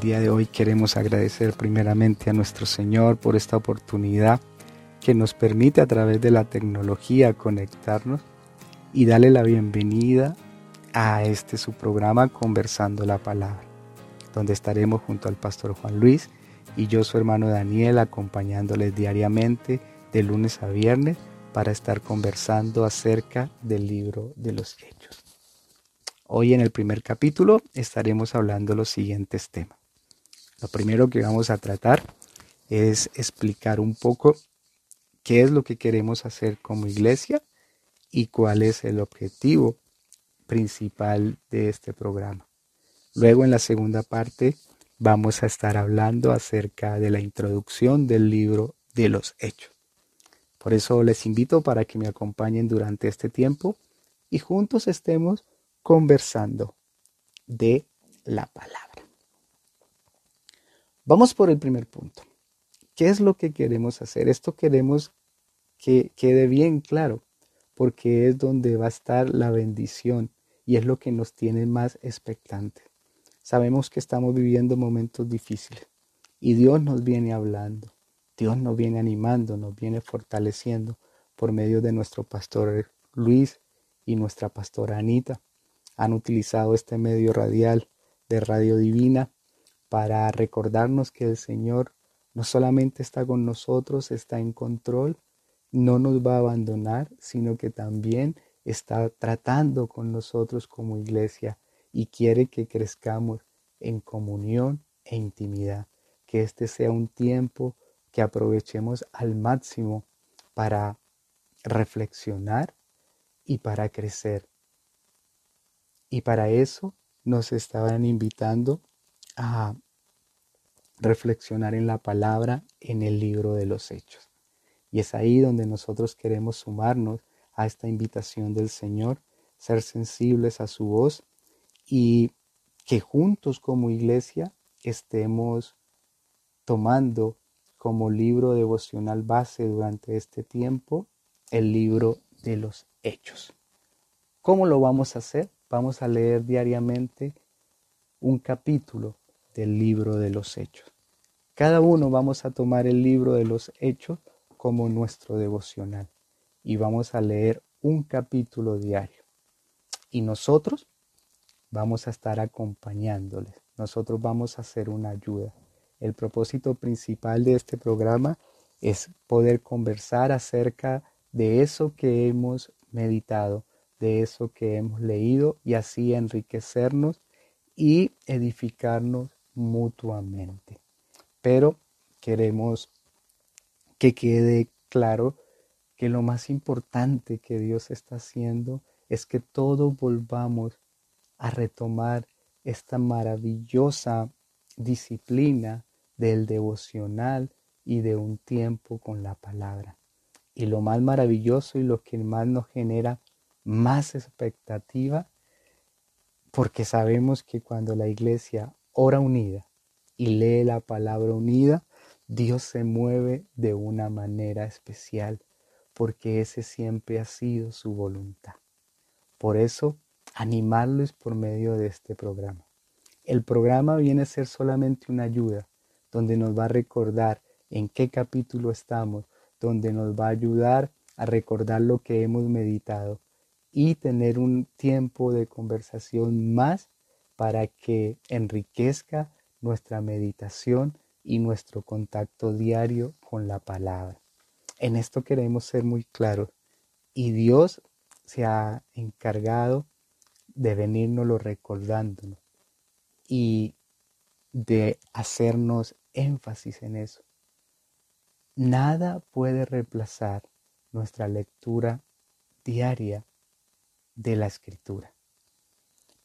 El día de hoy queremos agradecer primeramente a nuestro Señor por esta oportunidad que nos permite a través de la tecnología conectarnos y darle la bienvenida a este su programa Conversando la Palabra, donde estaremos junto al pastor Juan Luis y yo su hermano Daniel acompañándoles diariamente de lunes a viernes para estar conversando acerca del libro de los hechos. Hoy en el primer capítulo estaremos hablando los siguientes temas. Lo primero que vamos a tratar es explicar un poco qué es lo que queremos hacer como iglesia y cuál es el objetivo principal de este programa. Luego en la segunda parte vamos a estar hablando acerca de la introducción del libro de los hechos. Por eso les invito para que me acompañen durante este tiempo y juntos estemos conversando de la palabra. Vamos por el primer punto. ¿Qué es lo que queremos hacer? Esto queremos que quede bien claro, porque es donde va a estar la bendición y es lo que nos tiene más expectantes. Sabemos que estamos viviendo momentos difíciles y Dios nos viene hablando, Dios nos viene animando, nos viene fortaleciendo por medio de nuestro pastor Luis y nuestra pastora Anita han utilizado este medio radial de Radio Divina para recordarnos que el Señor no solamente está con nosotros, está en control, no nos va a abandonar, sino que también está tratando con nosotros como iglesia y quiere que crezcamos en comunión e intimidad. Que este sea un tiempo que aprovechemos al máximo para reflexionar y para crecer y para eso nos estaban invitando a reflexionar en la palabra en el libro de los hechos. Y es ahí donde nosotros queremos sumarnos a esta invitación del Señor, ser sensibles a su voz y que juntos como iglesia estemos tomando como libro devocional base durante este tiempo el libro de los hechos. ¿Cómo lo vamos a hacer? vamos a leer diariamente un capítulo del libro de los hechos. Cada uno vamos a tomar el libro de los hechos como nuestro devocional y vamos a leer un capítulo diario. Y nosotros vamos a estar acompañándoles. Nosotros vamos a hacer una ayuda. El propósito principal de este programa es poder conversar acerca de eso que hemos meditado, de eso que hemos leído y así enriquecernos y edificarnos mutuamente. Pero queremos que quede claro que lo más importante que Dios está haciendo es que todos volvamos a retomar esta maravillosa disciplina del devocional y de un tiempo con la palabra. Y lo más maravilloso y lo que más nos genera más expectativa, porque sabemos que cuando la iglesia ora unida y lee la palabra unida, Dios se mueve de una manera especial, porque ese siempre ha sido su voluntad. Por eso, animarles por medio de este programa. El programa viene a ser solamente una ayuda, donde nos va a recordar en qué capítulo estamos, donde nos va a ayudar a recordar lo que hemos meditado, y tener un tiempo de conversación más para que enriquezca nuestra meditación y nuestro contacto diario con la palabra. En esto queremos ser muy claros y Dios se ha encargado de venirnoslo recordándonos y de hacernos énfasis en eso. Nada puede reemplazar nuestra lectura diaria de la escritura.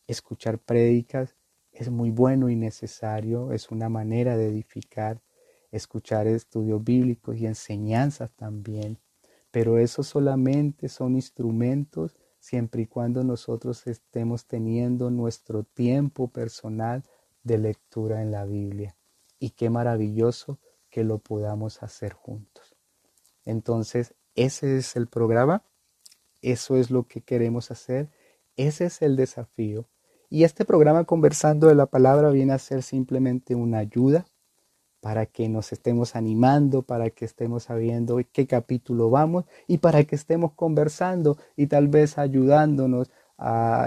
Escuchar prédicas es muy bueno y necesario, es una manera de edificar, escuchar estudios bíblicos y enseñanzas también, pero eso solamente son instrumentos siempre y cuando nosotros estemos teniendo nuestro tiempo personal de lectura en la Biblia. Y qué maravilloso que lo podamos hacer juntos. Entonces, ese es el programa eso es lo que queremos hacer. Ese es el desafío. Y este programa Conversando de la Palabra viene a ser simplemente una ayuda para que nos estemos animando, para que estemos sabiendo qué capítulo vamos y para que estemos conversando y tal vez ayudándonos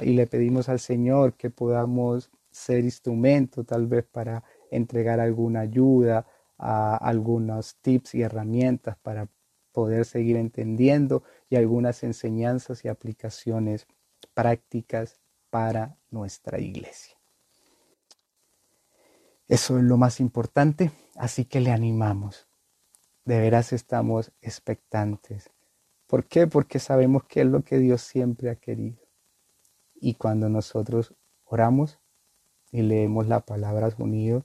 y le pedimos al Señor que podamos ser instrumento tal vez para entregar alguna ayuda, a algunos tips y herramientas para poder seguir entendiendo y algunas enseñanzas y aplicaciones prácticas para nuestra iglesia. Eso es lo más importante, así que le animamos. De veras estamos expectantes. ¿Por qué? Porque sabemos que es lo que Dios siempre ha querido. Y cuando nosotros oramos y leemos la palabra unidos,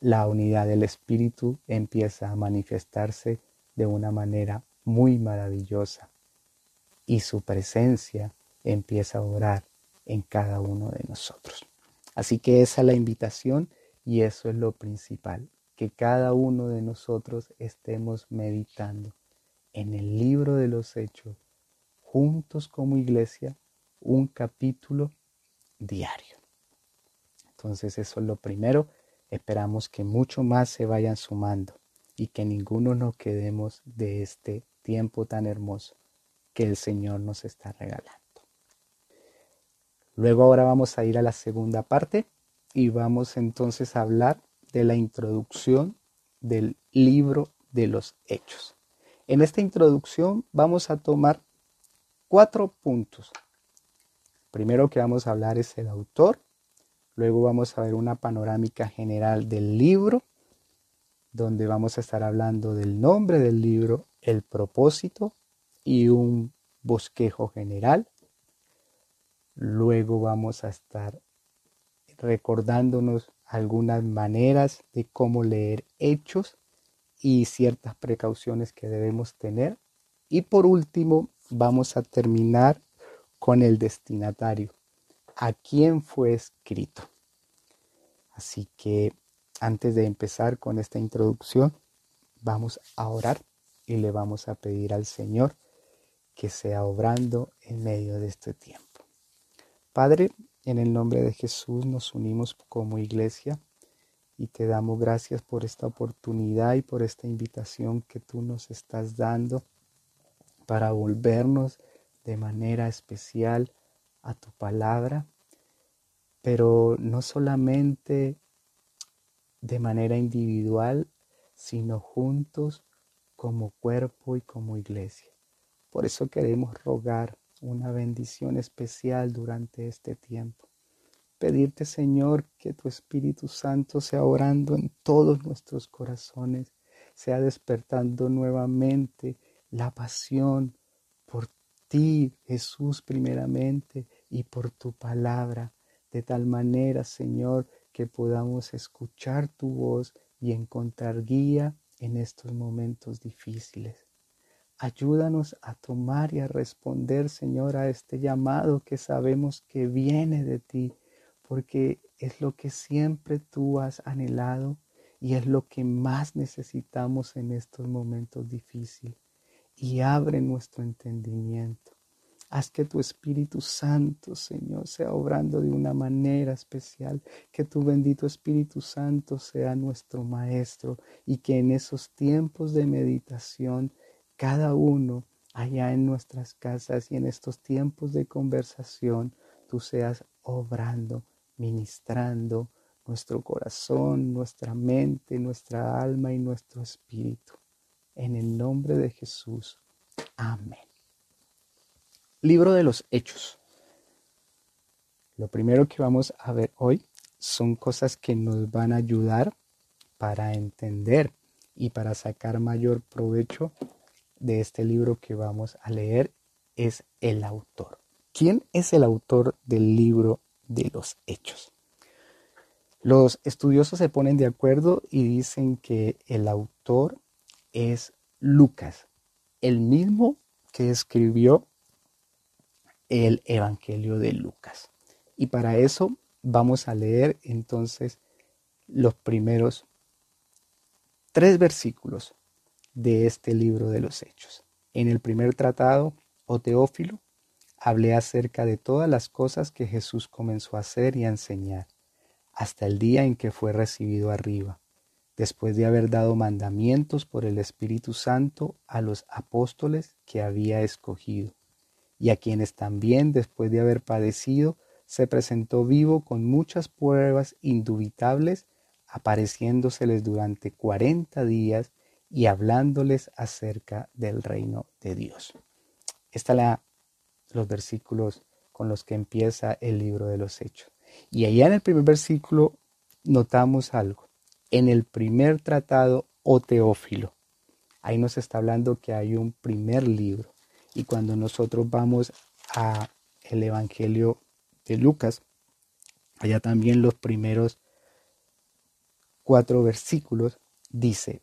la unidad del Espíritu empieza a manifestarse de una manera muy maravillosa y su presencia empieza a orar en cada uno de nosotros. Así que esa es la invitación y eso es lo principal, que cada uno de nosotros estemos meditando en el libro de los hechos, juntos como iglesia, un capítulo diario. Entonces eso es lo primero. Esperamos que mucho más se vayan sumando y que ninguno nos quedemos de este tiempo tan hermoso que el Señor nos está regalando. Luego ahora vamos a ir a la segunda parte y vamos entonces a hablar de la introducción del libro de los hechos. En esta introducción vamos a tomar cuatro puntos. Primero que vamos a hablar es el autor, luego vamos a ver una panorámica general del libro, donde vamos a estar hablando del nombre del libro, el propósito y un bosquejo general. Luego vamos a estar recordándonos algunas maneras de cómo leer hechos y ciertas precauciones que debemos tener. Y por último, vamos a terminar con el destinatario, a quién fue escrito. Así que antes de empezar con esta introducción, vamos a orar y le vamos a pedir al Señor que sea obrando en medio de este tiempo. Padre, en el nombre de Jesús nos unimos como iglesia y te damos gracias por esta oportunidad y por esta invitación que tú nos estás dando para volvernos de manera especial a tu palabra, pero no solamente de manera individual, sino juntos como cuerpo y como iglesia. Por eso queremos rogar una bendición especial durante este tiempo. Pedirte, Señor, que tu Espíritu Santo sea orando en todos nuestros corazones, sea despertando nuevamente la pasión por ti, Jesús, primeramente, y por tu palabra, de tal manera, Señor, que podamos escuchar tu voz y encontrar guía en estos momentos difíciles. Ayúdanos a tomar y a responder, Señor, a este llamado que sabemos que viene de ti, porque es lo que siempre tú has anhelado y es lo que más necesitamos en estos momentos difíciles. Y abre nuestro entendimiento. Haz que tu Espíritu Santo, Señor, sea obrando de una manera especial, que tu bendito Espíritu Santo sea nuestro Maestro y que en esos tiempos de meditación, cada uno allá en nuestras casas y en estos tiempos de conversación, tú seas obrando, ministrando nuestro corazón, nuestra mente, nuestra alma y nuestro espíritu. En el nombre de Jesús. Amén. Libro de los Hechos. Lo primero que vamos a ver hoy son cosas que nos van a ayudar para entender y para sacar mayor provecho de este libro que vamos a leer es el autor. ¿Quién es el autor del libro de los Hechos? Los estudiosos se ponen de acuerdo y dicen que el autor es Lucas, el mismo que escribió el Evangelio de Lucas. Y para eso vamos a leer entonces los primeros tres versículos de este libro de los Hechos. En el primer tratado, o Teófilo, hablé acerca de todas las cosas que Jesús comenzó a hacer y a enseñar, hasta el día en que fue recibido arriba, después de haber dado mandamientos por el Espíritu Santo a los apóstoles que había escogido, y a quienes también, después de haber padecido, se presentó vivo con muchas pruebas indubitables, apareciéndoseles durante cuarenta días y hablándoles acerca del reino de Dios. Esta la los versículos con los que empieza el libro de los Hechos. Y allá en el primer versículo notamos algo. En el primer tratado o teófilo, ahí nos está hablando que hay un primer libro. Y cuando nosotros vamos a el Evangelio de Lucas, allá también los primeros cuatro versículos dice,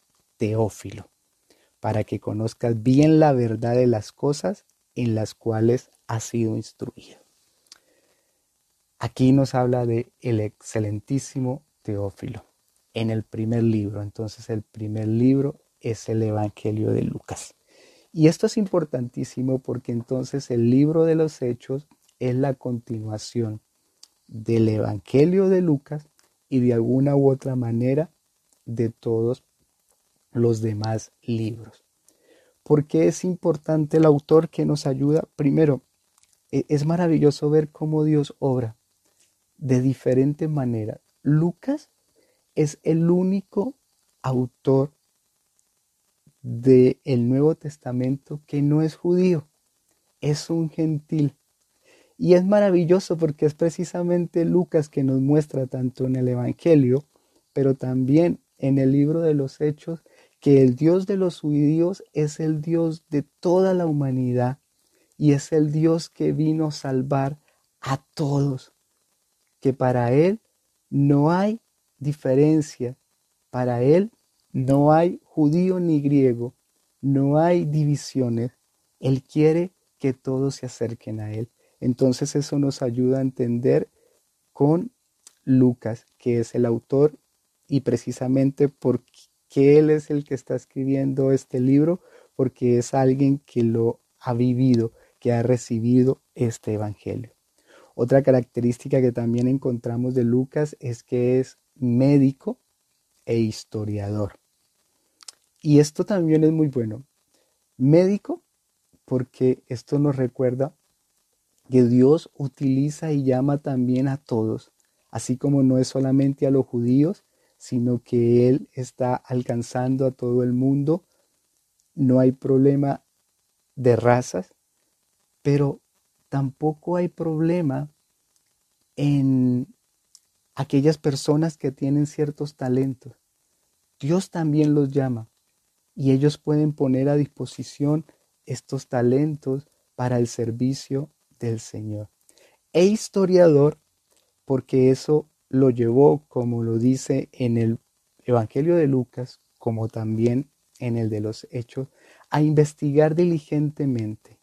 Teófilo, para que conozcas bien la verdad de las cosas en las cuales has sido instruido. Aquí nos habla de el excelentísimo Teófilo en el primer libro. Entonces el primer libro es el Evangelio de Lucas. Y esto es importantísimo porque entonces el libro de los Hechos es la continuación del Evangelio de Lucas y de alguna u otra manera de todos los demás libros. ¿Por qué es importante el autor que nos ayuda? Primero, e, es maravilloso ver cómo Dios obra de diferente manera. Lucas es el único autor del el Nuevo Testamento que no es judío, es un gentil. Y es maravilloso porque es precisamente Lucas que nos muestra tanto en el Evangelio, pero también en el libro de los Hechos, que el Dios de los judíos es el Dios de toda la humanidad y es el Dios que vino a salvar a todos, que para Él no hay diferencia, para Él no hay judío ni griego, no hay divisiones, Él quiere que todos se acerquen a Él. Entonces eso nos ayuda a entender con Lucas, que es el autor y precisamente porque que Él es el que está escribiendo este libro porque es alguien que lo ha vivido, que ha recibido este Evangelio. Otra característica que también encontramos de Lucas es que es médico e historiador. Y esto también es muy bueno. Médico porque esto nos recuerda que Dios utiliza y llama también a todos, así como no es solamente a los judíos, sino que Él está alcanzando a todo el mundo. No hay problema de razas, pero tampoco hay problema en aquellas personas que tienen ciertos talentos. Dios también los llama y ellos pueden poner a disposición estos talentos para el servicio del Señor. E historiador, porque eso lo llevó, como lo dice en el Evangelio de Lucas, como también en el de los Hechos, a investigar diligentemente.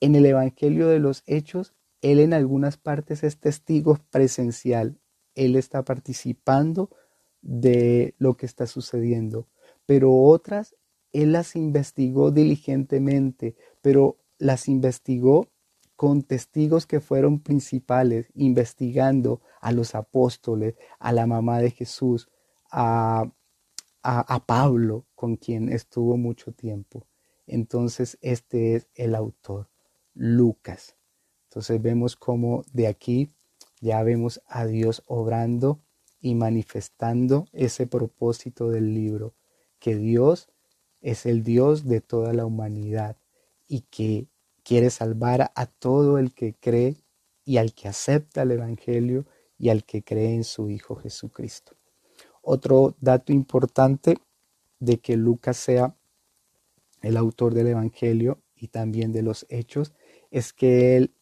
En el Evangelio de los Hechos, él en algunas partes es testigo presencial, él está participando de lo que está sucediendo, pero otras él las investigó diligentemente, pero las investigó con testigos que fueron principales, investigando a los apóstoles, a la mamá de Jesús, a, a, Pablo, con quien estuvo mucho tiempo. Entonces, este es el autor, Lucas. Entonces vemos cómo de aquí ya vemos a Dios obrando y manifestando ese propósito del libro, que Dios es el Dios de toda la humanidad y que quiere salvar a todo el que cree y al que acepta el Evangelio y al que cree en su Hijo Jesucristo. Otro dato importante de que Lucas sea el autor del Evangelio y también de los hechos es que él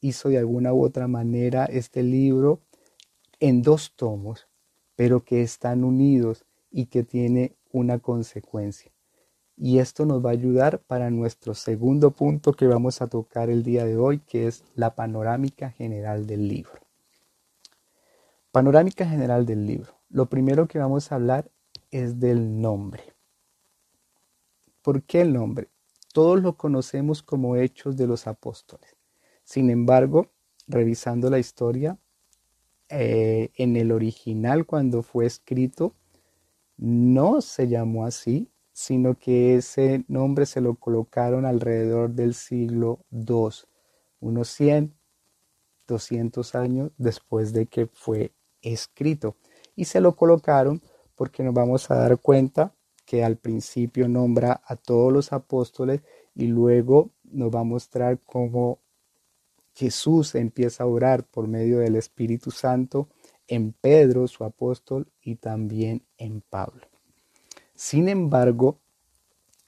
hizo de alguna u otra manera este libro en dos tomos, pero que están unidos y que tiene una consecuencia. Y esto nos va a ayudar para nuestro segundo punto que vamos a tocar el día de hoy, que es la panorámica general del libro. Panorámica general del libro. Lo primero que vamos a hablar es del nombre. ¿Por qué el nombre? Todos lo conocemos como Hechos de los Apóstoles. Sin embargo, revisando la historia, eh, en el original cuando fue escrito, no se llamó así, sino que ese nombre se lo colocaron alrededor del siglo II, unos 100, 200 años después de que fue escrito. Y se lo colocaron porque nos vamos a dar cuenta que al principio nombra a todos los apóstoles y luego nos va a mostrar cómo Jesús empieza a orar por medio del Espíritu Santo en Pedro, su apóstol, y también en Pablo. Sin embargo,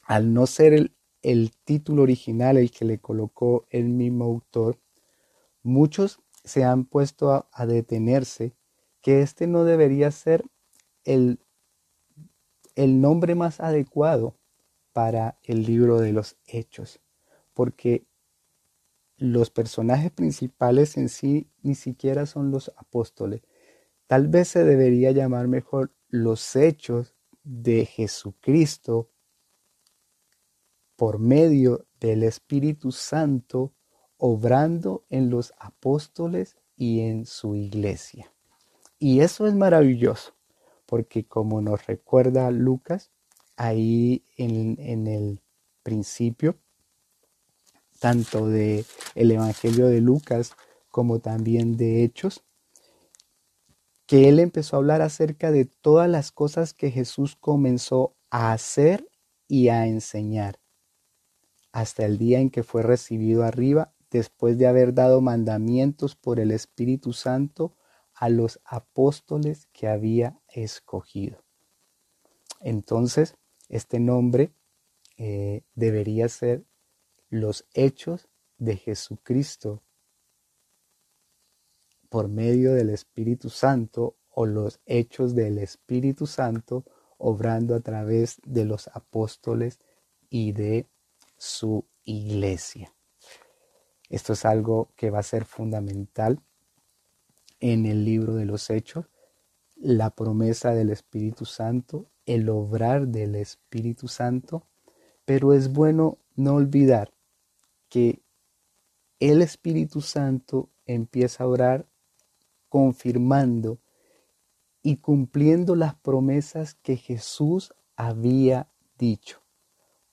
al no ser el, título original el que le colocó el mismo autor, muchos se han puesto a, a detenerse que este no debería ser el el nombre más adecuado para el libro de los hechos, porque los personajes principales en sí ni siquiera son los apóstoles. Tal vez se debería llamar mejor los hechos de Jesucristo por medio del Espíritu Santo obrando en los apóstoles y en su iglesia. Y eso es maravilloso, porque como nos recuerda Lucas, ahí en, el principio, tanto de el Evangelio de Lucas como también de Hechos, que él empezó a hablar acerca de todas las cosas que Jesús comenzó a hacer y a enseñar, hasta el día en que fue recibido arriba, después de haber dado mandamientos por el Espíritu Santo a los apóstoles que había escogido. Entonces, este nombre eh, debería ser los hechos de Jesucristo por medio del Espíritu Santo o los hechos del Espíritu Santo obrando a través de los apóstoles y de su iglesia. Esto es algo que va a ser fundamental en el libro de los Hechos, la promesa del Espíritu Santo, el obrar del Espíritu Santo, pero es bueno no olvidar que el Espíritu Santo empieza a orar confirmando y cumpliendo las promesas que Jesús había dicho.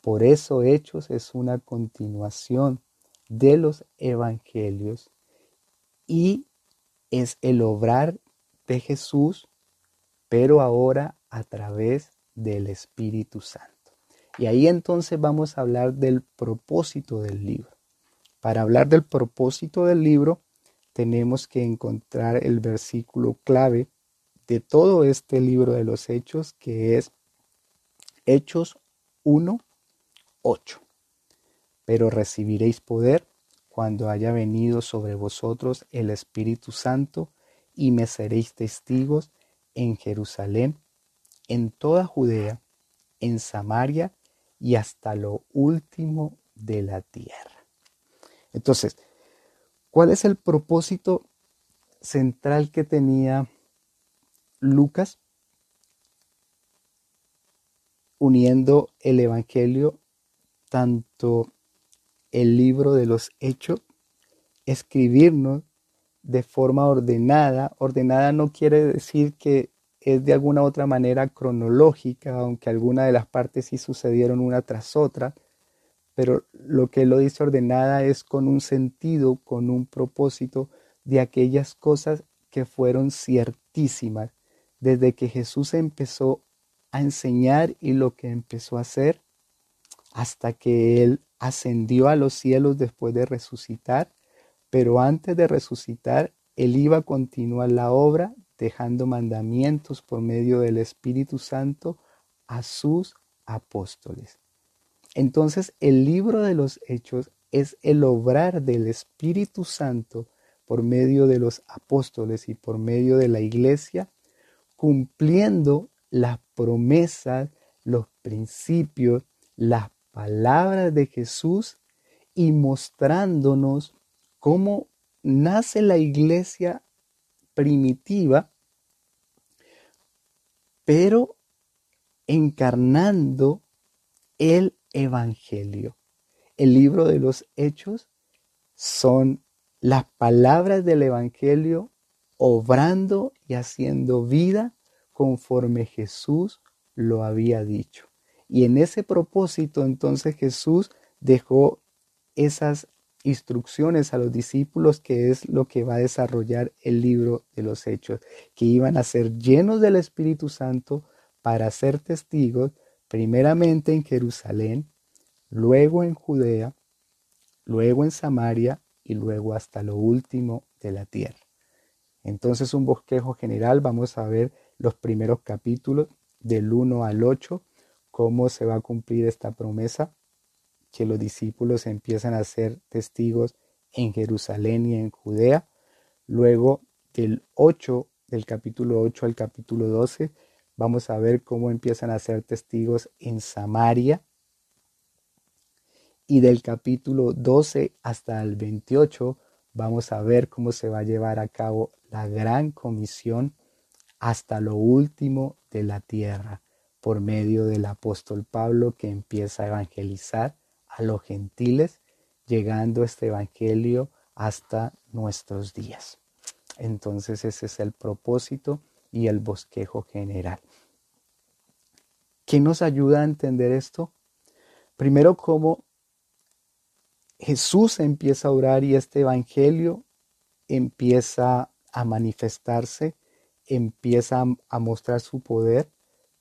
Por eso Hechos es una continuación de los evangelios y es el obrar de Jesús, pero ahora a través del Espíritu Santo. Y ahí entonces vamos a hablar del propósito del libro. Para hablar del propósito del libro, tenemos que encontrar el versículo clave de todo este libro de los Hechos, que es Hechos 1, 8. Pero recibiréis poder cuando haya venido sobre vosotros el Espíritu Santo, y me seréis testigos en Jerusalén, en toda Judea, en Samaria y hasta lo último de la tierra. Entonces, ¿cuál es el propósito central que tenía Lucas uniendo el Evangelio tanto el libro de los hechos, escribirnos de forma ordenada. Ordenada no quiere decir que es de alguna otra manera cronológica, aunque algunas de las partes sí sucedieron una tras otra, pero lo que lo dice ordenada es con un sentido, con un propósito de aquellas cosas que fueron ciertísimas desde que Jesús empezó a enseñar y lo que empezó a hacer hasta que Él ascendió a los cielos después de resucitar, pero antes de resucitar, Él iba a continuar la obra dejando mandamientos por medio del Espíritu Santo a sus apóstoles. Entonces el libro de los hechos es el obrar del Espíritu Santo por medio de los apóstoles y por medio de la iglesia, cumpliendo las promesas, los principios, las palabras de Jesús y mostrándonos cómo nace la iglesia primitiva, pero encarnando el Evangelio. El libro de los Hechos son las palabras del Evangelio obrando y haciendo vida conforme Jesús lo había dicho. Y en ese propósito entonces Jesús dejó esas instrucciones a los discípulos que es lo que va a desarrollar el libro de los hechos, que iban a ser llenos del Espíritu Santo para ser testigos primeramente en Jerusalén, luego en Judea, luego en Samaria y luego hasta lo último de la tierra. Entonces un bosquejo general, vamos a ver los primeros capítulos del 1 al 8, cómo se va a cumplir esta promesa, que los discípulos empiezan a ser testigos en Jerusalén y en Judea. Luego del 8, del capítulo 8 al capítulo 12, vamos a ver cómo empiezan a ser testigos en Samaria. Y del capítulo 12 hasta el 28 vamos a ver cómo se va a llevar a cabo la gran comisión hasta lo último de la tierra por medio del apóstol Pablo que empieza a evangelizar a los gentiles, llegando este evangelio hasta nuestros días. Entonces ese es el propósito y el bosquejo general. ¿Qué nos ayuda a entender esto? Primero, cómo Jesús empieza a orar y este evangelio empieza a manifestarse, empieza a mostrar su poder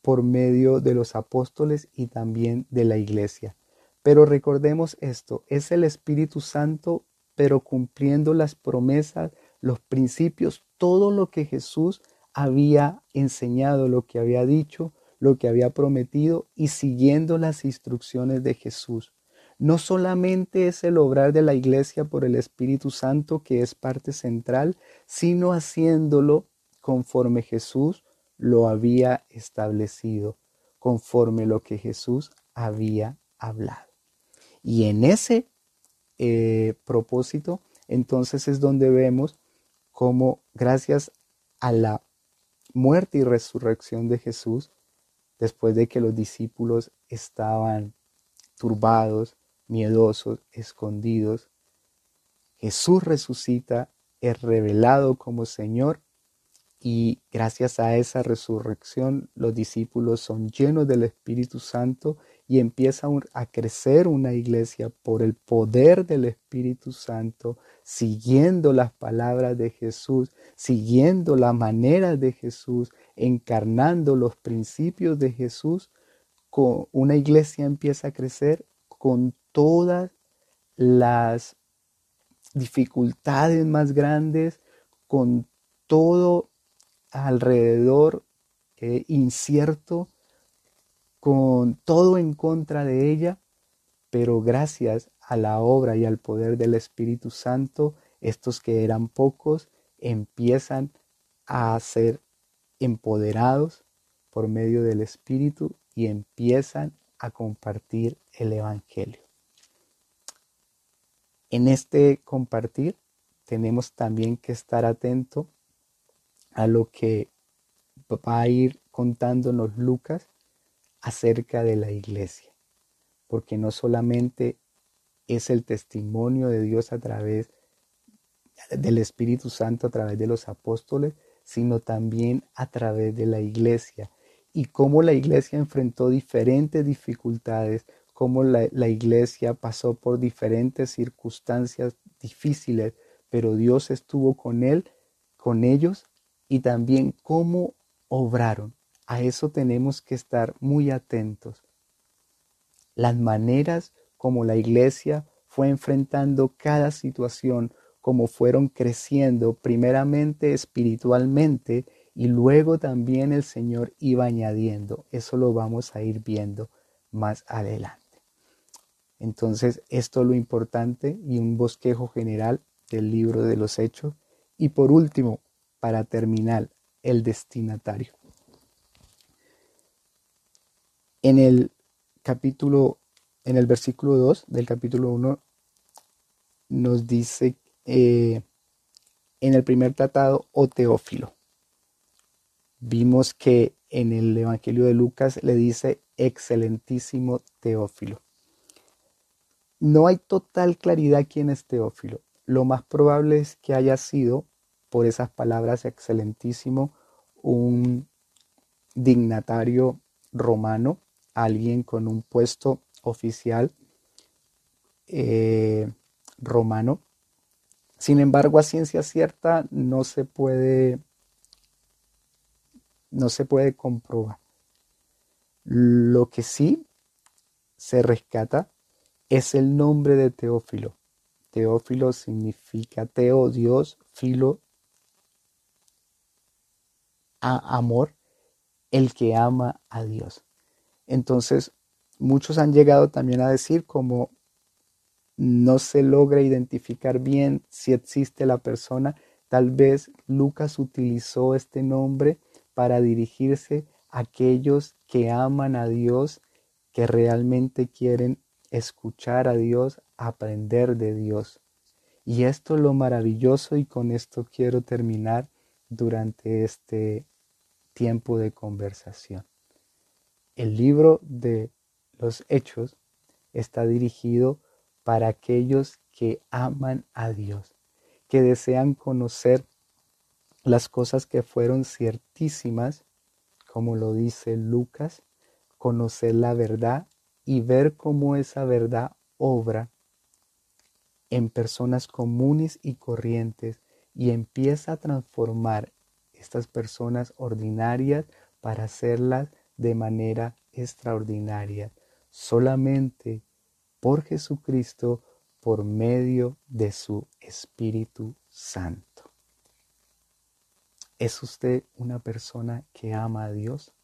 por medio de los apóstoles y también de la iglesia. Pero recordemos esto, es el Espíritu Santo, pero cumpliendo las promesas, los principios, todo lo que Jesús había enseñado, lo que había dicho, lo que había prometido y siguiendo las instrucciones de Jesús. No solamente es el obrar de la iglesia por el Espíritu Santo que es parte central, sino haciéndolo conforme Jesús lo había establecido, conforme lo que Jesús había hablado. Y en ese eh, propósito, entonces es donde vemos cómo gracias a la muerte y resurrección de Jesús, después de que los discípulos estaban turbados, miedosos, escondidos. Jesús resucita, es revelado como Señor y gracias a esa resurrección los discípulos son llenos del Espíritu Santo y empieza a crecer una iglesia por el poder del Espíritu Santo, siguiendo las palabras de Jesús, siguiendo la manera de Jesús, encarnando los principios de Jesús. Una iglesia empieza a crecer con todas las dificultades más grandes, con todo alrededor eh, incierto, con todo en contra de ella, pero gracias a la obra y al poder del Espíritu Santo, estos que eran pocos empiezan a ser empoderados por medio del Espíritu y empiezan a compartir el Evangelio. En este compartir tenemos también que estar atento a lo que va a ir contándonos Lucas acerca de la iglesia, porque no solamente es el testimonio de Dios a través del Espíritu Santo, a través de los apóstoles, sino también a través de la iglesia y cómo la iglesia enfrentó diferentes dificultades, cómo la, iglesia pasó por diferentes circunstancias difíciles, pero Dios estuvo con él, con ellos y también cómo obraron. A eso tenemos que estar muy atentos. Las maneras como la iglesia fue enfrentando cada situación, como fueron creciendo primeramente espiritualmente y luego también el Señor iba añadiendo. Eso lo vamos a ir viendo más adelante. Entonces, esto es lo importante y un bosquejo general del libro de los hechos. Y por último, para terminar, el destinatario. En el capítulo, en el versículo 2 del capítulo 1, nos dice eh, en el primer tratado, o Teófilo. Vimos que en el Evangelio de Lucas le dice excelentísimo Teófilo. No hay total claridad quién es Teófilo. Lo más probable es que haya sido, por esas palabras excelentísimo, un dignatario romano, alguien con un puesto oficial eh, romano. Sin embargo, a ciencia cierta no se puede, no se puede comprobar. Lo que sí se rescata es el nombre de Teófilo. Teófilo significa Teo, Dios, Filo, amor, el que ama a Dios. Entonces, muchos han llegado también a decir como no se logra identificar bien si existe la persona, tal vez Lucas utilizó este nombre para dirigirse a aquellos que aman a Dios, que realmente quieren escuchar a Dios, aprender de Dios. Y esto es lo maravilloso y con esto quiero terminar durante este tiempo de conversación. El libro de los hechos está dirigido para aquellos que aman a Dios, que desean conocer las cosas que fueron ciertísimas, como lo dice Lucas, conocer la verdad y ver cómo esa verdad obra en personas comunes y corrientes y empieza a transformar estas personas ordinarias para hacerlas de manera extraordinaria. Solamente por Jesucristo, por medio de su Espíritu Santo. ¿Es usted una persona que ama a Dios?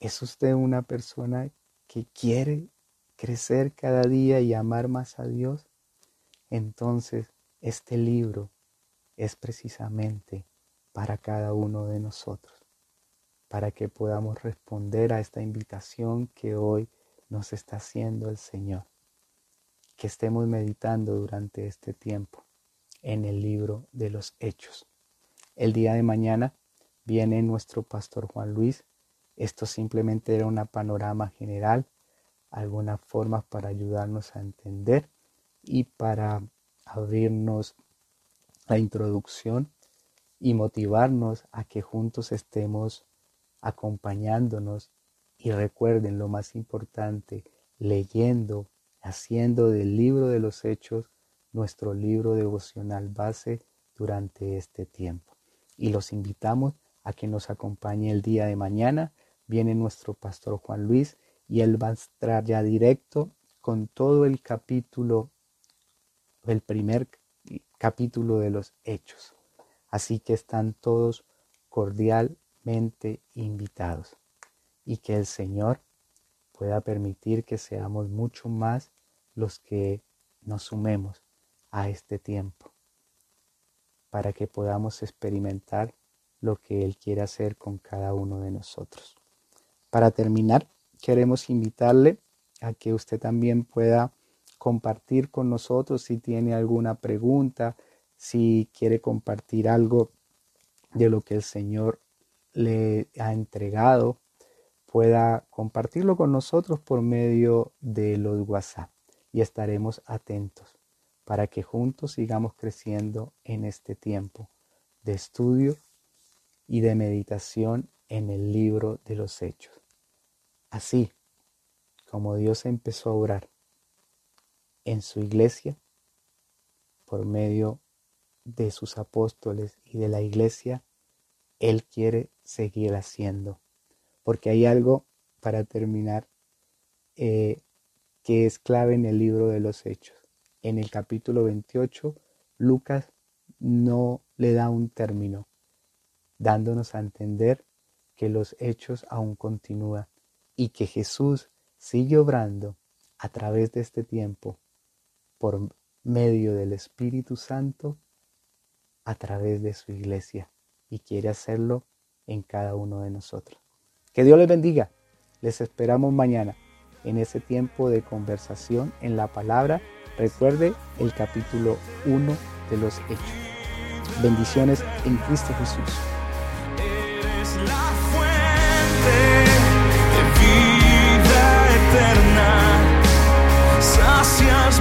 ¿Es usted una persona que quiere crecer cada día y amar más a Dios? Entonces, este libro es precisamente para cada uno de nosotros, para que podamos responder a esta invitación que hoy nos está haciendo el Señor, que estemos meditando durante este tiempo en el libro de los Hechos. El día de mañana viene nuestro pastor Juan Luis esto simplemente era una panorama general, algunas formas para ayudarnos a entender y para abrirnos la introducción y motivarnos a que juntos estemos acompañándonos y recuerden lo más importante, leyendo, haciendo del libro de los hechos nuestro libro devocional base durante este tiempo. Y los invitamos a que nos acompañe el día de mañana viene nuestro pastor Juan Luis y él va a entrar ya directo con todo el capítulo, el primer capítulo de los hechos. Así que están todos invitados y que el Señor pueda permitir que seamos mucho más los que nos sumemos a este tiempo para que podamos experimentar lo que Él quiere hacer con cada uno de nosotros. Para terminar, queremos invitarle a que usted también pueda compartir con nosotros si tiene alguna pregunta, si quiere compartir algo de lo que el Señor le ha entregado, pueda compartirlo con nosotros por medio de los WhatsApp y estaremos atentos para que juntos sigamos creciendo en este tiempo de estudio y de meditación en el libro de los hechos. Así como Dios empezó a orar en su iglesia por medio de sus apóstoles y de la iglesia, Él quiere seguir haciendo. Porque hay algo, para terminar, eh, que es clave en el libro de los Hechos. En el capítulo 28, Lucas no le da un término, dándonos a entender que los hechos aún continúan y que Jesús sigue obrando a través de este tiempo por medio del Espíritu Santo a través de su iglesia y quiere hacerlo en cada uno de nosotros. Que Dios les bendiga. Les esperamos mañana en ese tiempo de conversación en la palabra. Recuerde el capítulo 1 de los Hechos. Bendiciones en Cristo Jesús. Eres la fuente de vida eterna, sacias.